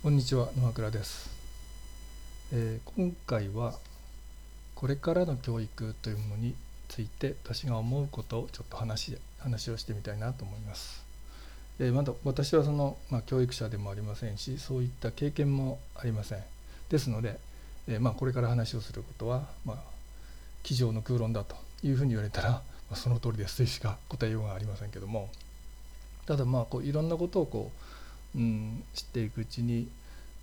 こんにちは野倉です、えー、今回はこれからの教育というものについて私が思うことをちょっと話話をしてみたいなと思います、えー、まだ私はその、まあ、教育者でもありませんしそういった経験もありません。ですので、えー、まあ、これから話をすることは、まあ、机上の空論だというふうに言われたら、まあ、その通りですとしか答えようがありませんけども。ただまあこういろんなことをこううん、知っていくうちに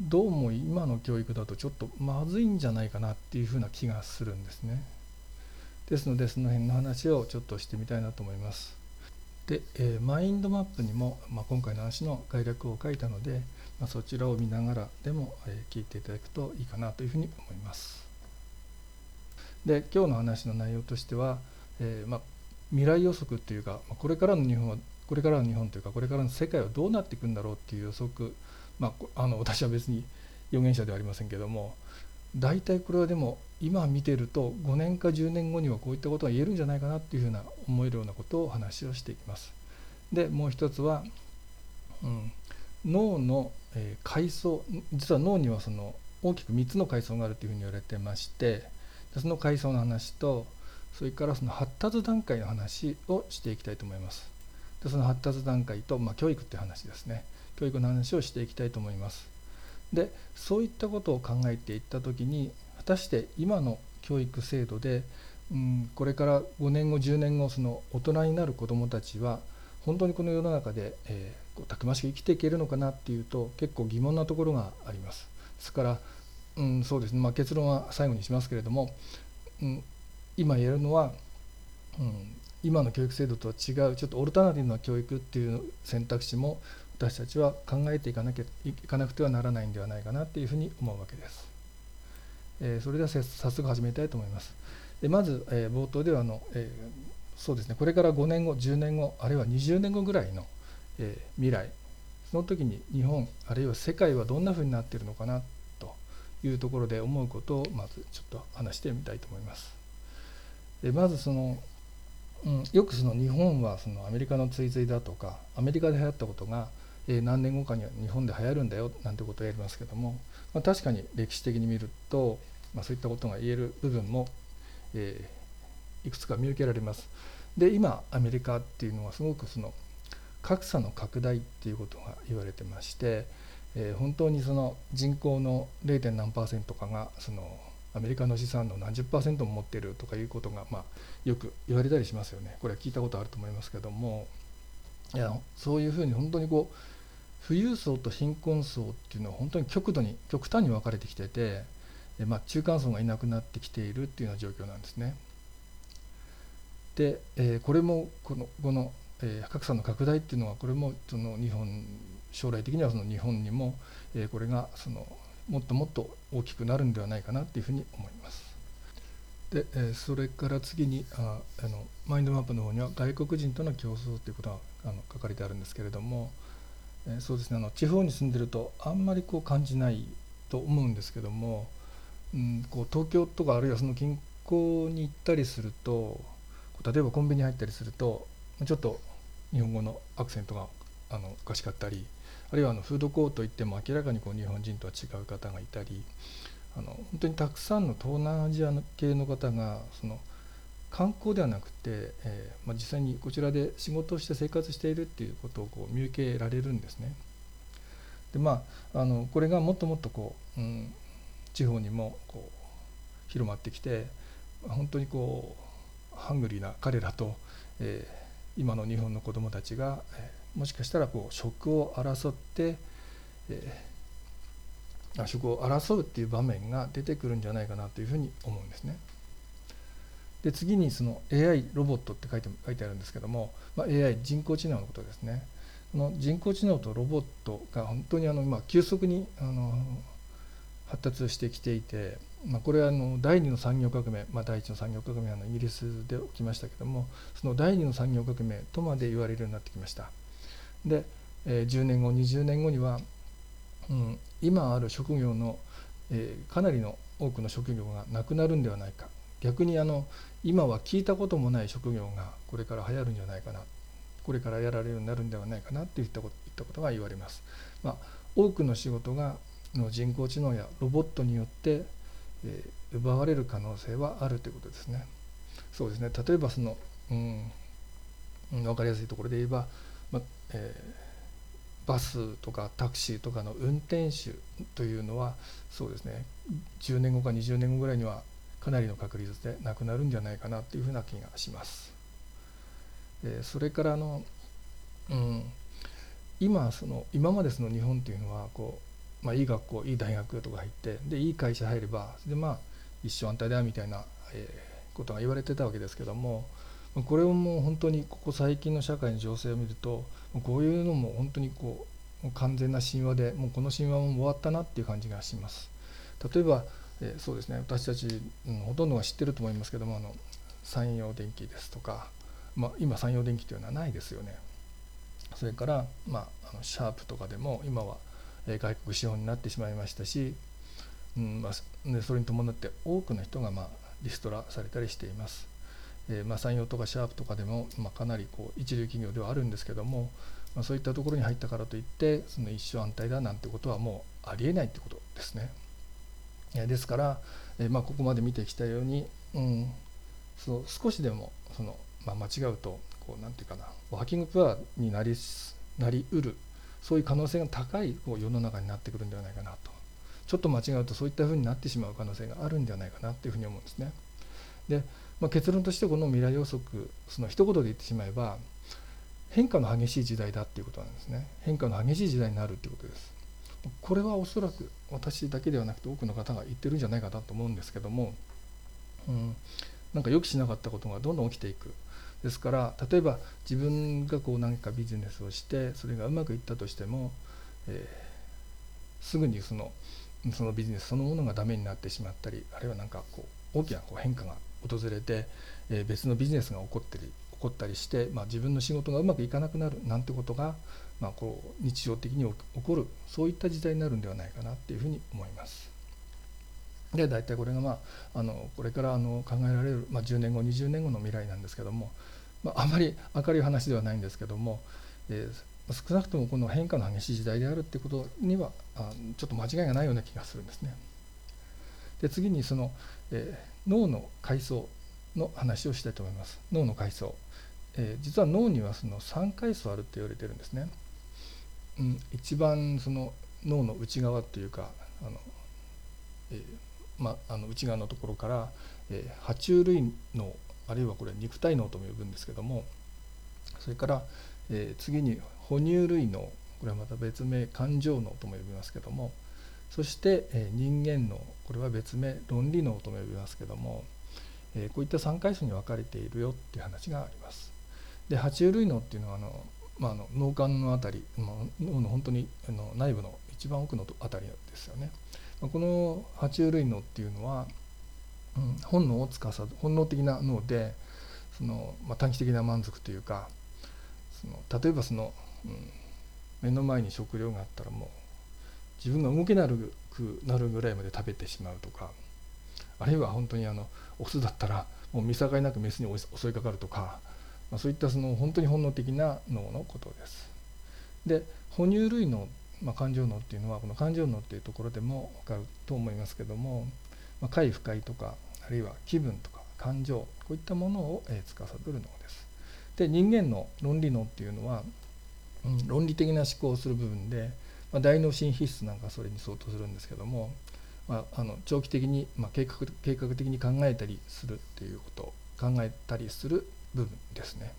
どうも今の教育だとちょっとまずいんじゃないかなっていうふうな気がするんですね。ですのでその辺の話をちょっとしてみたいなと思います。で、えー、マインドマップにも、まあ、今回の話の概略を書いたので、まあ、そちらを見ながらでも、えー、聞いていただくといいかなというふうに思います。で今日の話の内容としては、えーまあ、未来予測というかまこれからの日本はこれからの日本というかこれからの世界はどうなっていくんだろうっていう予測まあ あの私は別に預言者ではありませんけども大体これはでも今見てると5年か10年後にはこういったことが言えるんじゃないかなっていうふうな思えるようなことを話をしていきます。でもう一つは、うん、脳の、えー、階層実は脳にはその大きく3つの階層があるというふうに言われてましてその階層の話とそれからその発達段階の話をしていきたいと思います。でその発達段階と、まあ、教育って話ですね。教育の話をしていきたいと思います。でそういったことを考えていった時に果たして今の教育制度で、うん、これから5年後10年後その大人になる子どもたちは本当にこの世の中で、えー、たくましく生きていけるのかなっていうと結構疑問なところがあります。ですから、うん、そうですね、まあ、結論は最後にしますけれども、うん、今言えるのは、うん、今の教育制度とは違うちょっとオルタナティブな教育っていう選択肢も私たちは考えていかなきゃいかなくてはならないんではないかなっていうふうに思うわけです。えー、それでは早速始めたいと思います。でまず、えー、冒頭ではあの、えー、そうですねこれから5年後10年後あるいは20年後ぐらいの、え未来その時に日本あるいは世界はどんなふうになっているのかなというところで思うことをまずちょっと話してみたいと思います。でまずそのうん、よくその日本はそのアメリカの追随だとかアメリカで流行ったことが、えー、何年後かには日本で流行るんだよなんてことをやりますけども、まあ、確かに歴史的に見ると、まあ、そういったことが言える部分も、えー、いくつか見受けられます。で今アメリカっていうのはすごくその格差の拡大っていうことが言われてまして、えー、本当にその人口の 0. 何パーセントかがそのアメリカの資産の何十パーセントも持っているとかいうことが、まあ、よく言われたりしますよねこれは聞いたことあると思いますけどもいやそういうふうに本当にこう富裕層と貧困層っていうのは本当に極度に極端に分かれてきててで、まあ、中間層がいなくなってきているっていうような状況なんですね。で、えー、これもこのこの、えー、格差の拡大っていうのはこれもその日本将来的にはその日本にも、えー、これがそのもっともっと大きくなるんではないかなというふうに思います。で、えそれから次にああのマインドマップの方には外国人との競争ということがあの書かれてあるんですけれども、えそうですねあの地方に住んでるとあんまりこう感じないと思うんですけども、うん、こう東京とかあるいはその近郊に行ったりすると例えばコンビニに入ったりするとちょっと日本語のアクセントがあのおかしかったりあるいはあのフードコート行っても明らかにこう日本人とは違う方がいたりあの本当にたくさんの東南アジア系の方がその観光ではなくて、えーまあ、実際にこちらで仕事をして生活しているっていうことをこう見受けられるんですね。でまああのこれがもっともっとこう、うん、地方にもこう広まってきて本当にこうハングリーな彼らと、えー、今の日本の子どもたちが、もしかしたらこう職を争って、えー、職を争うっていう場面が出てくるんじゃないかなというふうに思うんですね。で次にその AI ロボットって書いて書いてあるんですけども、まあ、AI 人工知能のことですね。この人工知能とロボットが本当にあの今急速にあの発達してきていて、まあ、これはあの第二の産業革命、まあ、第一の産業革命はイギリスで起きましたけどもその第二の産業革命とまで言われるようになってきました。で、えー、10年後20年後には、うん、今ある職業の、えー、かなりの多くの職業がなくなるんではないか逆にあの今は聞いたこともない職業がこれから流行るんじゃないかなこれからやられるようになるんではないかなっていったこといったことが言われます。まあ、多くの仕事がの人工知能やロボットによって、えー、奪われる可能性はあるということですね。そうですね例えばその、うん、分かりやすいところで言えば、まえー、バスとかタクシーとかの運転手というのはそうですね10年後か20年後ぐらいにはかなりの確率でなくなるんじゃないかなというふうな気がします。えー、それからあの、うん、今その今までその日本というのはこう、まあ、いい学校いい大学とか入ってでいい会社入ればでまあ一生安泰だみたいな、えー、ことが言われてたわけですけどもこれをもう本当にここ最近の社会の情勢を見るとこういうのも本当にこう完全な神話でもうこの神話も終わったなっていう感じがします。例えば、えー、そうですね私たち、うん、ほとんどが知ってると思いますけどもあの山陽電機ですとか、まあ、今山陽電機というのはないですよね。それから、まあ、あのシャープとかでも今は外国資本になってしまいましたし、うんまあ、それに伴って多くの人が、まあ、リストラされたりしています。えーまあ、産業とかシャープとかでも、まあ、かなりこう一流企業ではあるんですけども、まあ、そういったところに入ったからといってその一生安泰だなんてことはもうありえないってことですね。ですから、えーまあ、ここまで見てきたように、うん、そう少しでもその、まあ、間違うとこうなんていうかなワーキングプアになりなりうるそういう可能性が高い世の中になってくるんではないかなと。ちょっと間違うとそういったふうになってしまう可能性があるんではないかなというふうに思うんですね。で、まあ、結論としてこの未来予測その一言で言ってしまえば変化の激しい時代だっていうことなんですね。変化の激しい時代になるっていうことです。これはおそらく私だけではなくて多くの方が言ってるんじゃないかなと思うんですけども、うん、なんか予期しなかったことがどんどん起きていく。ですから例えば自分がこう何かビジネスをしてそれがうまくいったとしても、えー、すぐにそのそのビジネスそのものがダメになってしまったりあるいは何かこう大きなこう変化が訪れて、えー、別のビジネスが起こって起こったりして、まあ、自分の仕事がうまくいかなくなるなんてことが、まあ、こう日常的に起こるそういった時代になるんではないかなっていうふうに思います。で大体これが、まあ、あのこれからあの考えられる、まあ、10年後20年後の未来なんですけども、まあ、あまり明るい話ではないんですけども、えー、少なくともこの変化の激しい時代であるっていうことにはあちょっと間違いがないような気がするんですね。で次にその、えー、脳の階層の話をしたいと思います。脳の階層、えー、実は脳にはその3階層あるって言われてるんですね。うん、一番その脳の内側というかあの、えーまあ、あの内側のところから、えー、爬虫類脳あるいはこれ肉体脳とも呼ぶんですけどもそれから、えー、次に哺乳類脳これはまた別名感情脳とも呼びますけどもそして、えー、人間脳これは別名論理脳とも呼びますけども、えー、こういった3階層に分かれているよっていう話があります。で爬虫類脳っていうのはあの、まあ、あの脳幹の辺り、脳の本当にあの内部の一番奥の辺りですよね。この爬虫類脳っていうのはうん、本能を司る本能的な脳でその、まあ、短期的な満足というかその例えばその、うん、目の前に食料があったらもう自分が動けなくなるぐらいまで食べてしまうとかあるいは本当にあのオスだったらもう見境なくメスに襲いかかるとか、まあ、そういったその本当に本能的な脳のことです。で哺乳類の、まあ、感情脳っていうのはこの感情脳っていうところでも分かると思いますけども、まあ、快不快とかあるいは気分とか感情こういったものを、え司る脳です。で人間の論理脳っていうのは、うん、論理的な思考をする部分で、まあ、大脳神秘質なんかそれに相当するんですけども、まあ、あの長期的に、まあ、計画計画的に考えたりするっていうこと考えたりする部分ですね。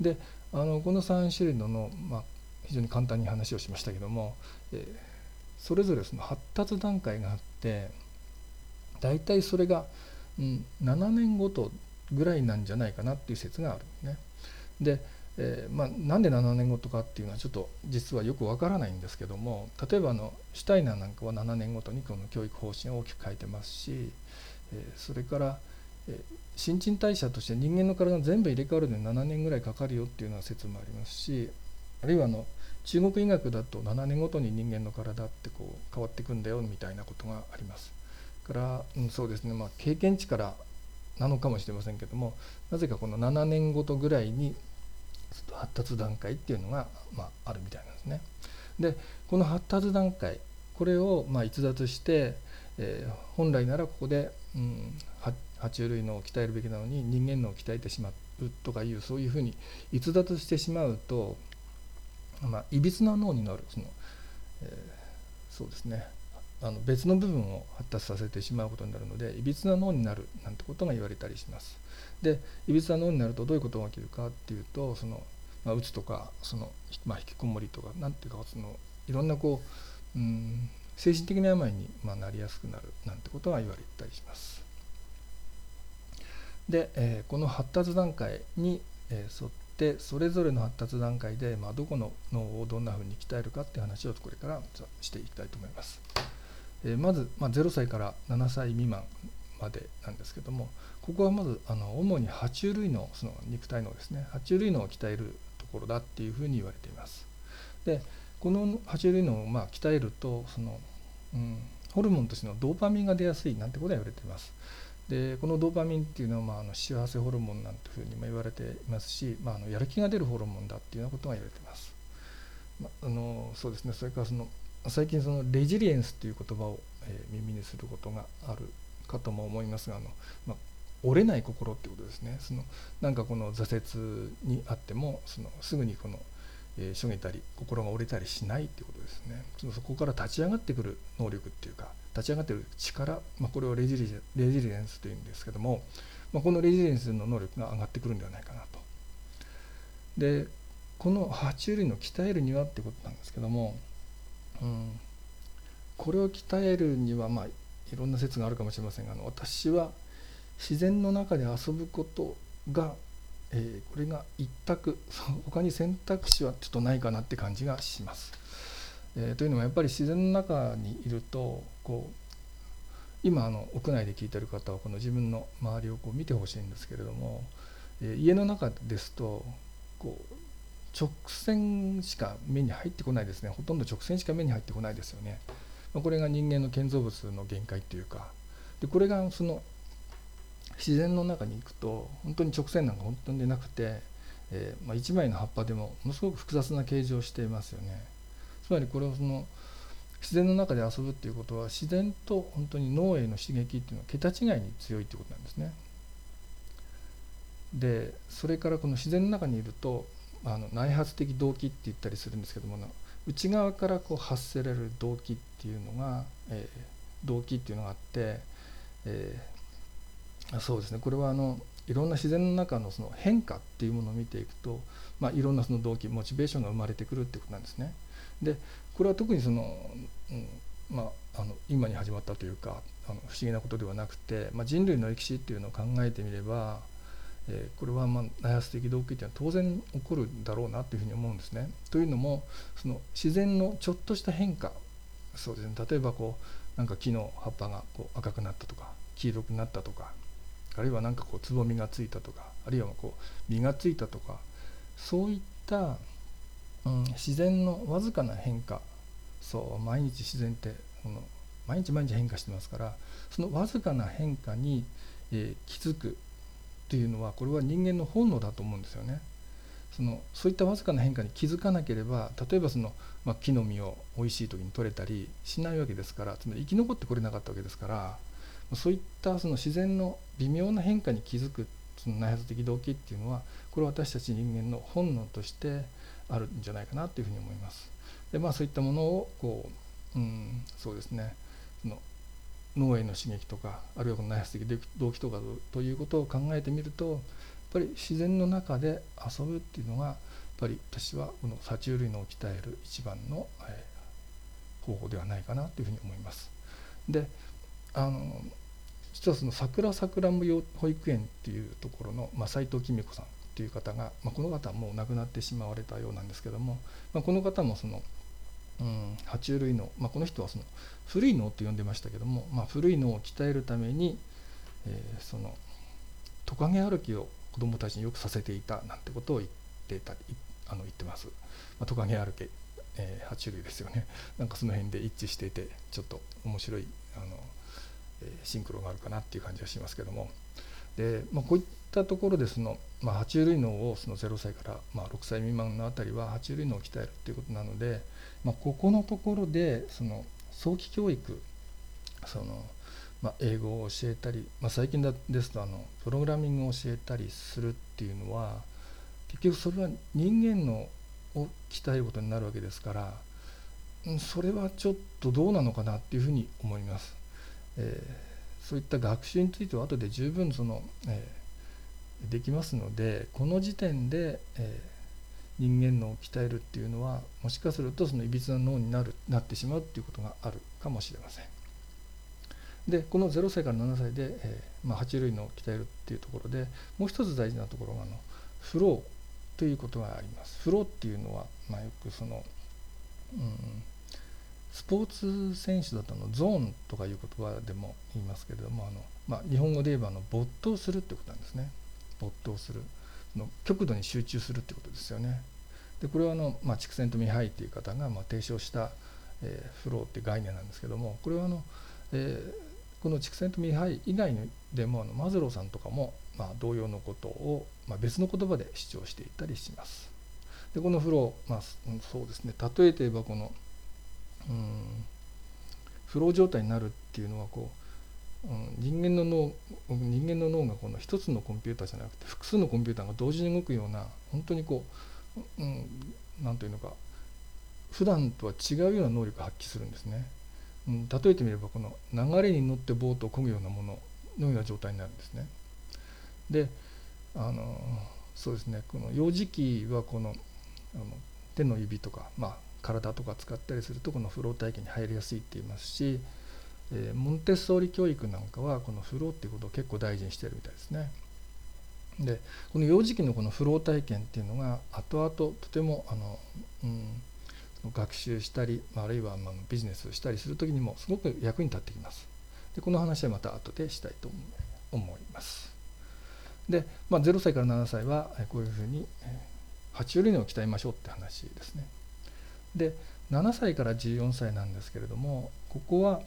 であのこの3種類の脳、まあ、非常に簡単に話をしましたけども、えー、それぞれその発達段階があって大体それが、うん、7年ごとぐらいなんじゃないかなっていう説があるんね。で、えー、まあ、なんで7年後とかっていうのはちょっと実はよくわからないんですけども例えばあのシュタイナーなんかは7年ごとにこの教育方針を大きく変えてますし、えー、それから、えー、新陳代謝として人間の体全部入れ替わるのに7年ぐらいかかるよっていうような説もありますしあるいはあの中国医学だと7年ごとに人間の体ってこう変わっていくんだよみたいなことがあります。から、うん、そうですね、まあ、経験値からなのかもしれませんけどもなぜかこの7年ごとぐらいに発達段階っていうのが、まあ、あるみたいなんですね。でこの発達段階これをま逸脱して、えー、本来ならここで、うん、爬虫類脳を鍛えるべきなのに人間脳を鍛えてしまうとかいうそういうふうに逸脱してしまうとまあいびつな脳になるその、えー、そうですねあの別の部分を発達させてしまうことになるのでいびつな脳になるなんてことが言われたりします。でいびつな脳になるとどういうことが起きるかっていうとその、まあ、うつとかその、まあ、引きこもりとか何ていうかそのいろんなこう、うん、精神的な病に、まあ、なりやすくなるなんてことが言われたりします。で、えー、この発達段階に、えー、沿ってそれぞれの発達段階で、まあ、どこの脳をどんなふうに鍛えるかって話をこれからしていきたいと思います。えー、まず、まあ、0歳から7歳未満までなんですけどもここはまずあの主に爬虫類のその肉体脳ですね爬虫類脳を鍛えるところだっていうふうに言われています。でこの爬虫類脳をまあ鍛えるとその、うん、ホルモンとしてのドーパミンが出やすいなんてことが言われています。でこのドーパミンっていうのは、まあ、あの幸せホルモンなんていうふうにも言われていますし、まあ、あのやる気が出るホルモンだっていうようなことが言われています。まあのそうですね。それからその最近そのレジリエンスっていう言葉を、えー、耳にすることがあるかとも思いますがあの、まあ、折れない心ってことですね。そのなんかこの挫折にあってもそのすぐにこの、えー、しょげたり心が折れたりしないっていうことですね。そのそこから立ち上がってくる能力っていうか立ち上がってくる力、ま、これをレジリレジリエンスというんですけども、ま、このレジリエンスの能力が上がってくるんではないかなと。でこの爬虫類の鍛えるにはってことなんですけども、うん、これを鍛えるにはまあいろんな説があるかもしれませんがあの私は自然の中で遊ぶことが、えー、これが一択他に選択肢はちょっとないかなって感じがします。えー、というのはやっぱり自然の中にいるとこう今あの屋内で聞いてる方はこの自分の周りをこう見てほしいんですけれども、えー、家の中ですとこう直線しか目に入ってこないですねほとんど直線しか目に入ってこないですよね。まあこれが人間の建造物の限界っていうかでこれがその自然の中に行くと本当に直線なんか本当になくて、えー、まあ、1枚の葉っぱでもものすごく複雑な形状をしていますよね。つまりこれをその自然の中で遊ぶっていうことは自然と本当に脳への刺激っていうのは桁違いに強いっていうことなんですね。でそれからこの自然の中にいるとあの内発的動機って言ったりするんですけども内側からこう発せられる動機っていうのが、えー、動機っていうのがあって、えーそうですねこれはあのいろんな自然の中のその変化っていうものを見ていくと、まあ、いろんなその動機モチベーションが生まれてくるってことなんですね。でこれは特にその、うんまあ、あの今に始まったというかあの不思議なことではなくて、まあ、人類の歴史っていうのを考えてみれば、えー、これはまあ内発的動機っていうのは当然起こるだろうなというふうに思うんですね。というのもその自然のちょっとした変化そうですね例えばこうなんか木の葉っぱがこう赤くなったとか黄色くなったとかあるいは何かこうつぼみがついたとかあるいはこう実がついたとかそういった、うん、自然のわずかな変化そう毎日自然ってこの毎日毎日変化してますからそのわずかな変化に、えー、気づくというのはこれは人間の本能だと思うんですよね。そのそういったわずかな変化に気づかなければ例えばその、まあ、木の実をおいしい時に取れたりしないわけですからつまり生き残ってこれなかったわけですからそういったその自然の微妙な変化に気づくその内発的動機っていうのはこれは私たち人間の本能としてあるんじゃないかなというふうに思います。でまあそういったものをこう、うん、そうですねその脳への刺激とかあるいはこの内発的動機とかということを考えてみるとやっぱり自然の中で遊ぶっていうのがやっぱり私はこの爬虫類脳を鍛える一番の、えー、方法ではないかなというふうに思います。であの実はその桜さくらんぼ保育園っていうところの、まあ、斉藤公子さんという方が、まあ、この方はもう亡くなってしまわれたようなんですけども、まあ、この方もその、うん、爬虫類脳、まあ、この人はその古い脳と呼んでましたけども、まあ、古い脳を鍛えるために、えー、そのトカゲ歩きを子どもたちによくさせていたなんてことを言ってたあの言ってます。まあ、トカゲ歩き、えー、爬虫類ですよね。なんかその辺で一致していてちょっと面白いあのシンクロがあるかなっていう感じがしますけどもで、まあ、こういったったところでその、まあ、爬虫類脳をその0歳から、まあ、6歳未満のあたりは爬虫類脳を鍛えるっていうことなので、まあ、ここのところでその早期教育その、まあ、英語を教えたり、まあ、最近ですとあのプログラミングを教えたりするっていうのは結局それは人間のを鍛えることになるわけですからそれはちょっとどうなのかなっていうふうに思います。えー、そういった学習については後で十分その、えー、できますのでこの時点で、えー、人間脳を鍛えるっていうのはもしかするとそのいびつな脳になるなってしまうっていうことがあるかもしれません。でこの0歳から7歳で、えーまあ、爬虫類脳を鍛えるっていうところでもう一つ大事なところがあのフローということがあります。フローっていうのは、まあ、よくその、うん、スポーツ選手だとのゾーンとかいう言葉でも言いますけれどもあの、まあ、日本語で言えばあの没頭するってことなんですね没頭するの極度に集中するってことですよね。でこれはあの、まあ、畜生とミハイっていう方がまあ提唱した、えー、フローっていう概念なんですけどもこれはあの、えー、この畜生とミハイ以外でもあのマズローさんとかも、まあ、同様のことを、まあ、別の言葉で主張していたりします。でこのフロー、まあ、そうですね。例えて言えばこの「うんフロー状態になるっていうのはこう、うん、人間の脳人間の脳がこの一つのコンピューターじゃなくて複数のコンピューターが同時に動くような本当にこう何、うん、というのか普段とは違うような能力を発揮するんですね。うん、例えてみればこの流れに乗ってボートを漕ぐようなもののような状態になるんですね。であのそうですねこの幼児期はこのあの手の指とか、まあ、体とか使ったりするとこのフロー体系に入りやすいって言いますし、えー、モンテッソーリ教育なんかはこのフローっていうことを結構大事にしてるみたいですね。でこの幼児期のこのフロー体験っていうのが後々とてもあの、うん、学習したりあるいはまあビジネスしたりする時にもすごく役に立ってきます。でこの話はまた後でしたいと思います。で、まあ、0歳から7歳はこういうふうに爬虫類脳を鍛えましょうって話ですね。で7歳から14歳なんですけれどもここは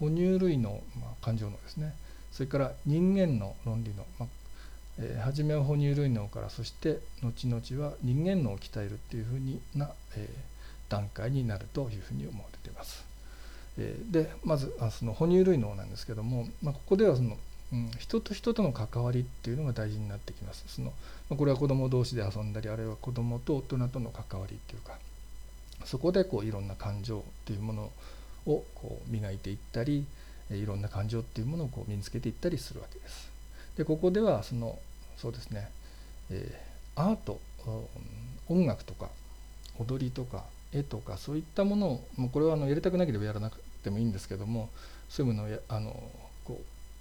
哺乳類の、まあ、感情のですねそれから人間の論理の、まあえー、初めは哺乳類脳からそして後々は人間脳を鍛えるっていうふうにな、えー、段階になるというふうに思われています。えー、でまずあその哺乳類脳なんですけども、まあ、ここではその、うん、人と人との関わりっていうのが大事になってきます。そのまあ、これは子ども同士で遊んだりあるいは子どもと大人との関わりっていうかそこでこういろんな感情っていうものををこう磨いていったりいろんな感情っていうものをこう身につけていったりするわけです。でここではそのそうですね、えー、アート音楽とか踊りとか絵とかそういったものをもうこれはあのやりたくなければやらなくてもいいんですけどもそういうものをやあのこ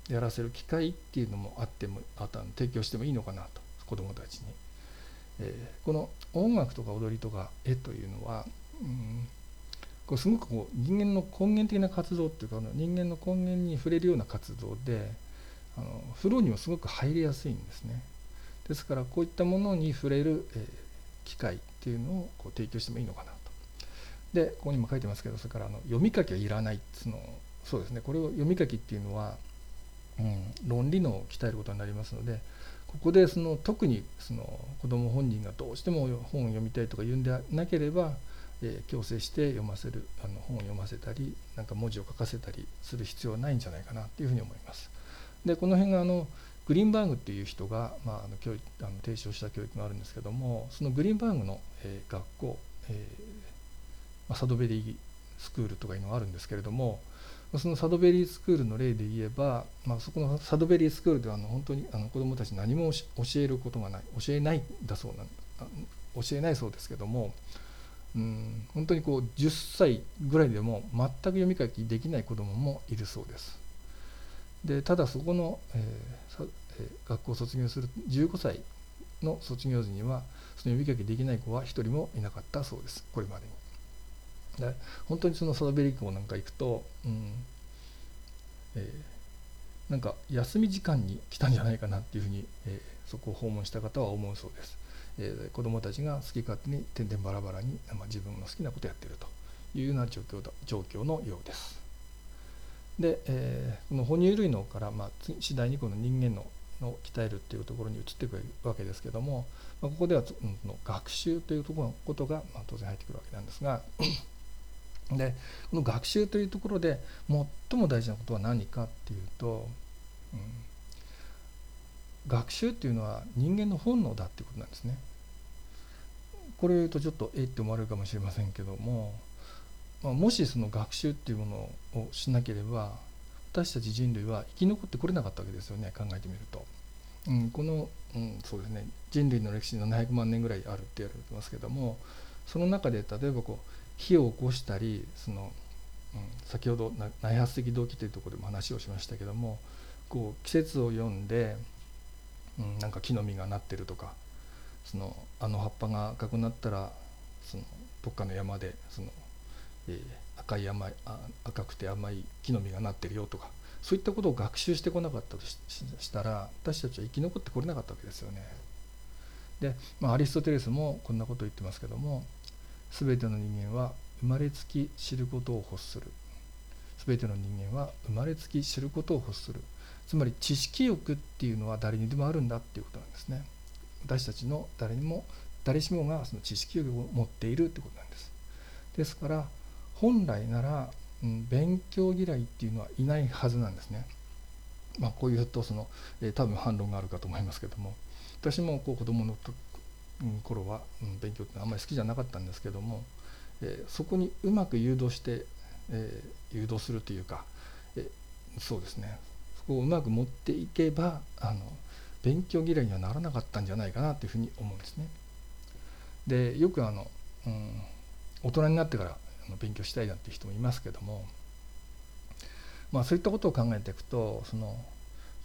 うやらせる機会っていうのもあってもあった提供してもいいのかなと子どもたちに。えー、この音楽とか踊りとか絵というのはうん、こうすごくこう人間の根源的な活動っていうか人間の根源に触れるような活動であのフローにもすごく入りやすいんですね。ですからこういったものに触れる、え、機会っていうのをこう提供してもいいのかなと。でここにも書いてますけどそれからあの読み書きはいらないそのそうですねこれを読み書きっていうのは、うん、論理脳を鍛えることになりますのでここでその特にその子ども本人がどうしても本を読みたいとか言うんでなければえー、強制して読ませるあの本を読ませたりなんか文字を書かせたりする必要はないんじゃないかなというふうに思います。でこの辺があのグリーンバーグっていう人が、まあ、あの教育あの提唱した教育があるんですけどもそのグリーンバーグの、えー、学校、えーまあ、サドベリースクールとかいうのがあるんですけれどもそのサドベリースクールの例で言えば、まあ、そこのサドベリースクールではあの本当にあの子どもたち何も教えることがない教えないだそうなん教えないそうですけどもうん本当にこう10歳ぐらいでも全く読み書きできない子どももいるそうです。でただそこの、えーえー、学校を卒業する15歳の卒業時にはその読み書きできない子は一人もいなかったそうですこれまでに。で本当にそのサダベリ校なんか行くと、うんえー、なんか休み時間に来たんじゃないかなっていうふうに、えー、そこを訪問した方は思うそうです。えー、子どもたちが好き勝手に点々バラバラに、まあ、自分の好きなことをやっているというような状況だ状況のようです。で、えー、この哺乳類脳から、まあ、次第にこの人間のの鍛えるっていうところに移っていくわけですけども、まあ、ここでは、うん、学習というところのことが、まあ、当然入ってくるわけなんですがでこの学習というところで最も大事なことは何かっていうと、うん、学習っていうのは人間の本能だっていうことなんですね。これ言うとちょっとえって思われるかもしれませんけども、まあ、もしその学習っていうものをしなければ私たち人類は生き残ってこれなかったわけですよね考えてみると。うん、この、うん、そうですね人類の歴史700万年ぐらいあるって言われてますけどもその中で例えばこう火を起こしたりその、うん、先ほど内発的動機というところでも話をしましたけどもこう季節を読んで、うん、なんか木の実がなってるとかそのあの葉っぱが赤くなったらそのどっかの山でその、えー、赤い甘い赤くて甘い木の実がなってるよとかそういったことを学習してこなかったとしたら私たちは生き残ってこれなかったわけですよね。で、まあ、アリストテレスもこんなことを言ってますけども全ての人間は生まれつき知ることを欲する全ての人間は生まれつき知ることを欲するつまり知識欲っていうのは誰にでもあるんだっていうことなんですね。私たちの誰にも誰しもがその知識欲を持っているってことなんです。ですから本来なら、うん、勉強嫌いっていうのはいないはずなんですね。まあこういうとその、えー、多分反論があるかと思いますけども。私もこう子供の頃は、うん、勉強ってあんまり好きじゃなかったんですけども、えー、そこにうまく誘導して、えー、誘導するというか、えー、そうですね。をうまく持っていけばあの勉強嫌いにはならなかったんじゃないかなというふうに思うんですね。でよくあの、うん、大人になってから勉強したいなんていう人もいますけども、まあ、そういったことを考えていくとその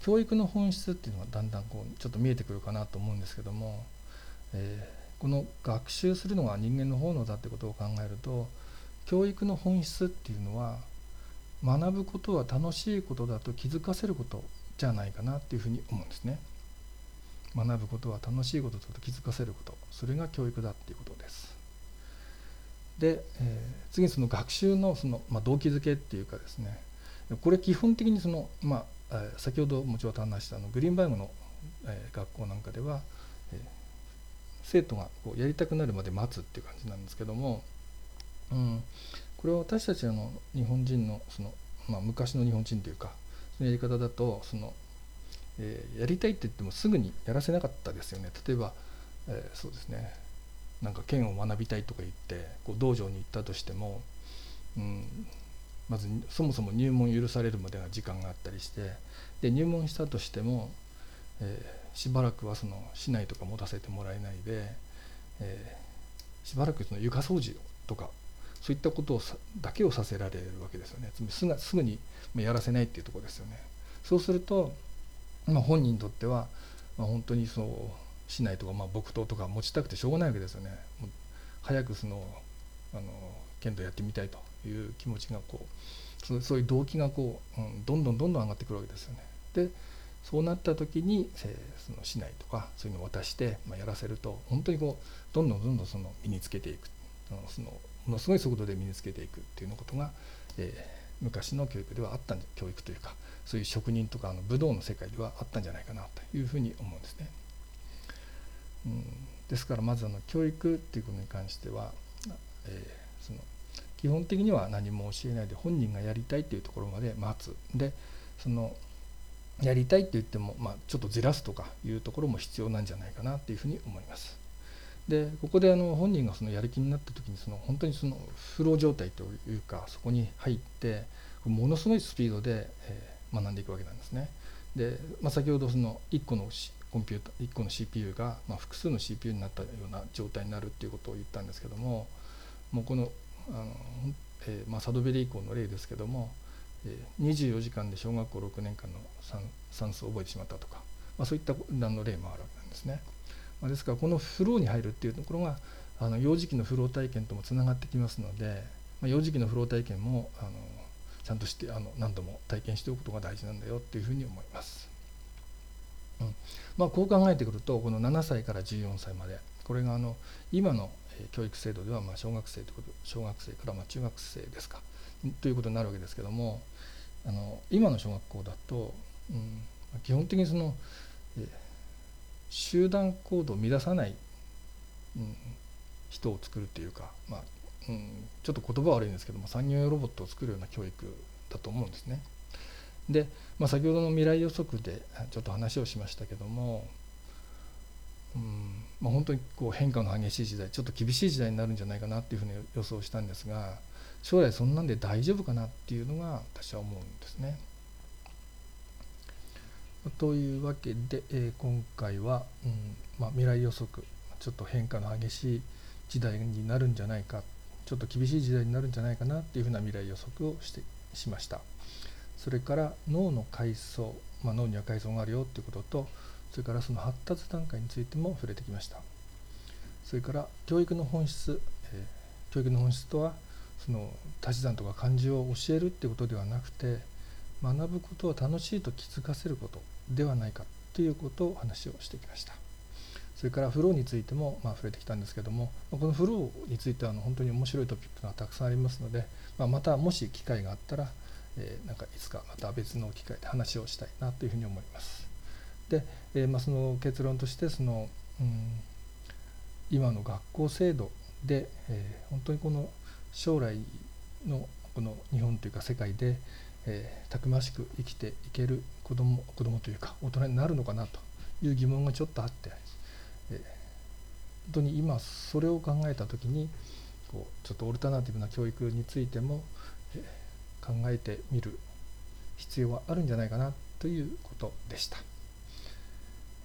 教育の本質っていうのがだんだんこうちょっと見えてくるかなと思うんですけどもえー、この学習するのが人間の本能だってことを考えると教育の本質っていうのは学ぶことは楽しいことだと気づかせることじゃないかなっていうふうに思うんですね。学ぶことは楽しいことだと気づかせることそれが教育だっていうことです。で、えー、次にその学習のその、まあ、動機づけっていうかですねこれ基本的にその、まあ、先ほどもちろん話したあのグリーンバーグの、えー、学校なんかでは、えー生徒がこうやりたくなるまで待つっていう感じなんですけども、うん、これは私たちの日本人のその、まあ、昔の日本人というかそのやり方だとその、えー、やりたいって言ってもすぐにやらせなかったですよね。例えば、えー、そうですね。なんか剣を学びたいとか言ってこう道場に行ったとしても、うん、まずそもそも入門許されるまでが時間があったりしてで入門したとしても、えーしばらくはその市内とか持たせてもらえないで、えー、しばらくその床掃除とかそういったことをだけをさせられるわけですよね。すぐすぐにやらせないっていうところですよね。そうすると、まあ、本人にとっては、まあ、本当にそう市内とか、まあ、木刀とか持ちたくてしょうがないわけですよね。もう早くそのあの剣道やってみたいという気持ちがこうそういう動機がこう、うん、どんどんどんどん上がってくるわけですよね。でそうなった時に、えその市内とかそういうのを渡して、まあ、やらせると本当にこうどんどんどんどんその身につけていく。そのものすごい速度で身につけていくっていうのことが、えー、昔の教育ではあったん教育というかそういう職人とかの武道の世界ではあったんじゃないかなというふうに思うんですね。うん、ですからまずあの教育っていうことに関しては、えー、その基本的には何も教えないで本人がやりたいっていうところまで待つでそのやりたいって言っても、まあ、ちょっとずらすとかいうところも必要なんじゃないかなっていうふうに思います。でここであの本人がそのやる気になった時にその本当にそのフロー状態というかそこに入ってものすごいスピードで、え学んでいくわけなんですね。で、まあ、先ほどその1個のコンピュータ1個の CPU が、まあ複数の CPU になったような状態になるっていうことを言ったんですけどももうこのあの、えーまあ、サドベリ以降の例ですけども24時間で小学校6年間の算数を覚えてしまったとか、まあ、そういった何の例もあるわけなんですね。まあ、ですからこのフローに入るっていうところがあの幼児期のフロー体験ともつながってきますので、まあ、幼児期のフロー体験もあのちゃんとしてあの何度も体験しておくことが大事なんだよっていうふうに思います。うんまあ、こう考えてくるとこの7歳から14歳までこれがあの今の教育制度ではま小学生ということ小学生からま中学生ですかということになるわけですけどもあの今の小学校だと、うん、基本的にその、え集団行動を乱さない、うん、人を作るっていうか、まあうん、ちょっと言葉悪いんですけども産業用ロボットを作るような教育だと思うんですね。で、まあ、先ほどの未来予測でちょっと話をしましたけども、うんまあ、本当にこう変化の激しい時代ちょっと厳しい時代になるんじゃないかなっていうふうに予想したんですが将来そんなんで大丈夫かなっていうのが私は思うんですね。というわけで、えー、今回は、うんまあ、未来予測ちょっと変化の激しい時代になるんじゃないかちょっと厳しい時代になるんじゃないかなっていうふうな未来予測をしてしました。それから脳の階層、まあ、脳には階層があるよっていうこととそれからその発達段階についても触れてきましたそれから教育の本質、えー、教育の本質とはその足し算とか漢字を教えるってことではなくて学ぶことを楽しいと気づかせることではないかということを話をしてきましたそれからフローについてもまあ触れてきたんですけどもこのフローについては本当に面白いトピックがたくさんありますので、まあ、またもし機会があったらえー、なんかいつかまた別の機会で話をしたいなというふうに思います。で、えー、まあ、その結論としてその、うん、今の学校制度で、えー、本当にこの将来のこの日本というか世界で、えたくましく生きていける子ども子供というか大人になるのかなという疑問がちょっとあって、え本当に今それを考えた時にこうちょっとオルタナティブな教育についても、え考えてみる必要はあるんじゃないかなということでした。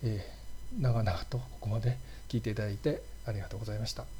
えー、長々とここまで聞いていただいてありがとうございました。